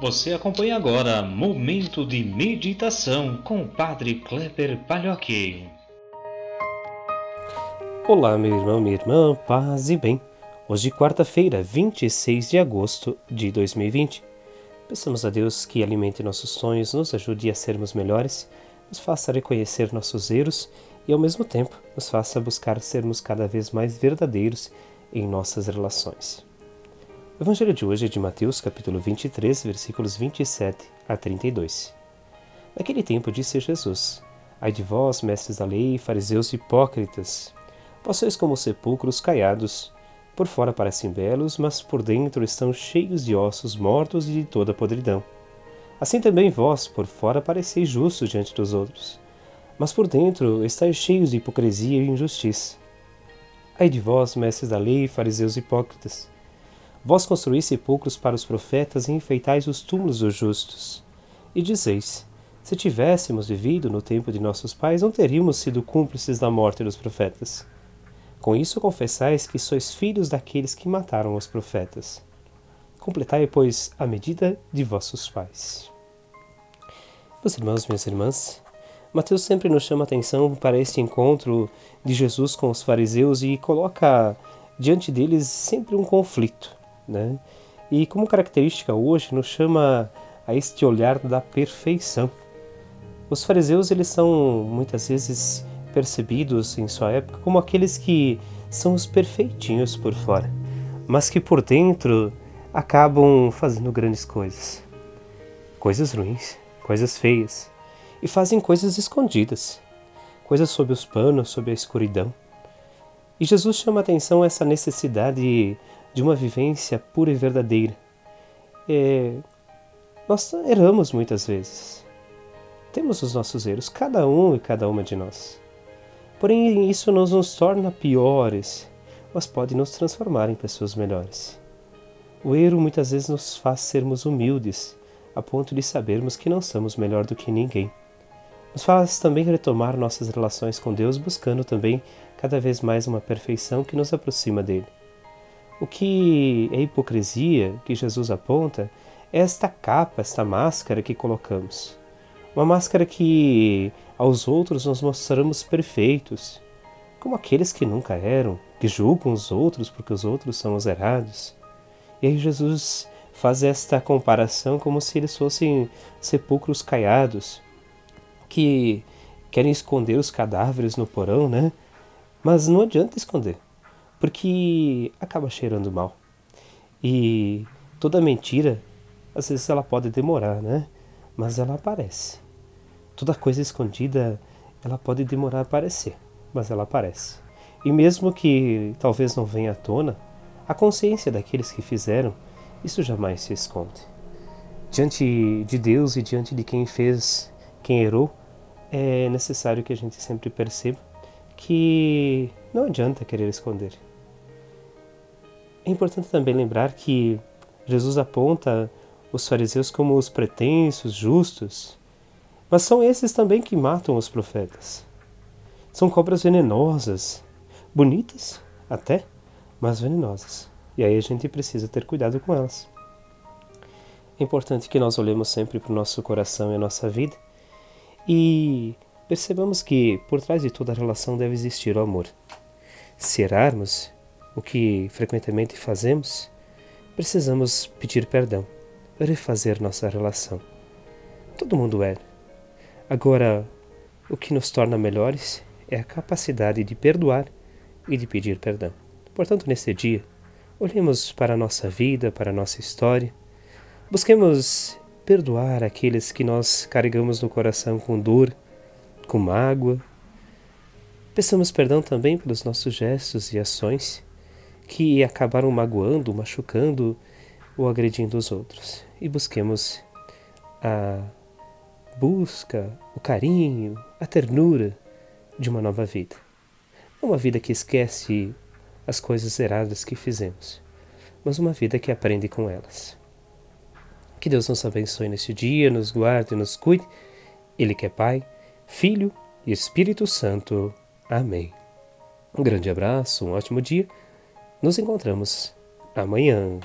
Você acompanha agora Momento de Meditação com o Padre Kleber Palhoque. Olá, meu irmão, minha irmã, paz e bem. Hoje, quarta-feira, 26 de agosto de 2020. Peçamos a Deus que alimente nossos sonhos, nos ajude a sermos melhores, nos faça reconhecer nossos erros e, ao mesmo tempo, nos faça buscar sermos cada vez mais verdadeiros em nossas relações. O evangelho de hoje é de Mateus, capítulo 23, versículos 27 a 32. Naquele tempo disse Jesus: Ai de vós, mestres da lei, fariseus hipócritas, vós sois como sepulcros caiados, por fora parecem belos, mas por dentro estão cheios de ossos mortos e de toda podridão. Assim também vós, por fora, pareceis justos diante dos outros, mas por dentro estáis cheios de hipocrisia e injustiça. Ai de vós, mestres da lei, fariseus hipócritas, Vós construís sepulcros para os profetas e enfeitais os túmulos dos justos. E dizeis: Se tivéssemos vivido no tempo de nossos pais, não teríamos sido cúmplices da morte dos profetas. Com isso confessais que sois filhos daqueles que mataram os profetas. Completai, pois, a medida de vossos pais. Meus irmãos, minhas irmãs, Mateus sempre nos chama atenção para este encontro de Jesus com os fariseus e coloca diante deles sempre um conflito né? E como característica hoje nos chama a este olhar da perfeição. Os fariseus eles são muitas vezes percebidos em sua época como aqueles que são os perfeitinhos por fora, mas que por dentro acabam fazendo grandes coisas, coisas ruins, coisas feias, e fazem coisas escondidas, coisas sob os panos, sob a escuridão. E Jesus chama a atenção essa necessidade de uma vivência pura e verdadeira. É, nós erramos muitas vezes. Temos os nossos erros, cada um e cada uma de nós. Porém, isso não nos torna piores, mas pode nos transformar em pessoas melhores. O erro muitas vezes nos faz sermos humildes, a ponto de sabermos que não somos melhor do que ninguém. Nos faz também retomar nossas relações com Deus, buscando também cada vez mais uma perfeição que nos aproxima dele. O que é hipocrisia que Jesus aponta é esta capa, esta máscara que colocamos. Uma máscara que aos outros nos mostramos perfeitos, como aqueles que nunca eram, que julgam os outros porque os outros são os errados. E aí Jesus faz esta comparação como se eles fossem sepulcros caiados, que querem esconder os cadáveres no porão, né? Mas não adianta esconder porque acaba cheirando mal. E toda mentira, às vezes ela pode demorar, né? Mas ela aparece. Toda coisa escondida, ela pode demorar a aparecer, mas ela aparece. E mesmo que talvez não venha à tona, a consciência daqueles que fizeram, isso jamais se esconde. Diante de Deus e diante de quem fez, quem errou, é necessário que a gente sempre perceba que não adianta querer esconder. É importante também lembrar que Jesus aponta os fariseus como os pretensos, justos, mas são esses também que matam os profetas. São cobras venenosas, bonitas até, mas venenosas. E aí a gente precisa ter cuidado com elas. É importante que nós olhemos sempre para o nosso coração e a nossa vida e percebamos que por trás de toda relação deve existir o amor. Se errarmos, o que frequentemente fazemos, precisamos pedir perdão, refazer nossa relação. Todo mundo é. Agora, o que nos torna melhores é a capacidade de perdoar e de pedir perdão. Portanto, neste dia, olhemos para a nossa vida, para a nossa história, busquemos perdoar aqueles que nós carregamos no coração com dor, com mágoa. Peçamos perdão também pelos nossos gestos e ações que acabaram magoando, machucando ou agredindo os outros. E busquemos a busca, o carinho, a ternura de uma nova vida. Não uma vida que esquece as coisas erradas que fizemos, mas uma vida que aprende com elas. Que Deus nos abençoe neste dia, nos guarde nos cuide. Ele que é Pai, Filho e Espírito Santo. Amém. Um grande abraço, um ótimo dia nos encontramos amanhã.